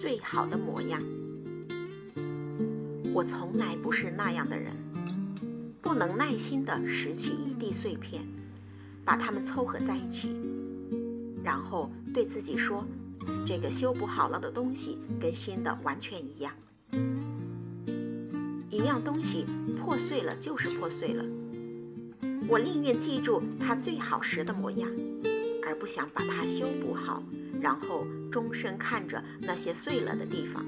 最好的模样。我从来不是那样的人，不能耐心地拾起一地碎片，把它们凑合在一起，然后对自己说：“这个修补好了的东西跟新的完全一样。”一样东西破碎了就是破碎了，我宁愿记住它最好时的模样，而不想把它修补好，然后终身看着那些碎了的地方。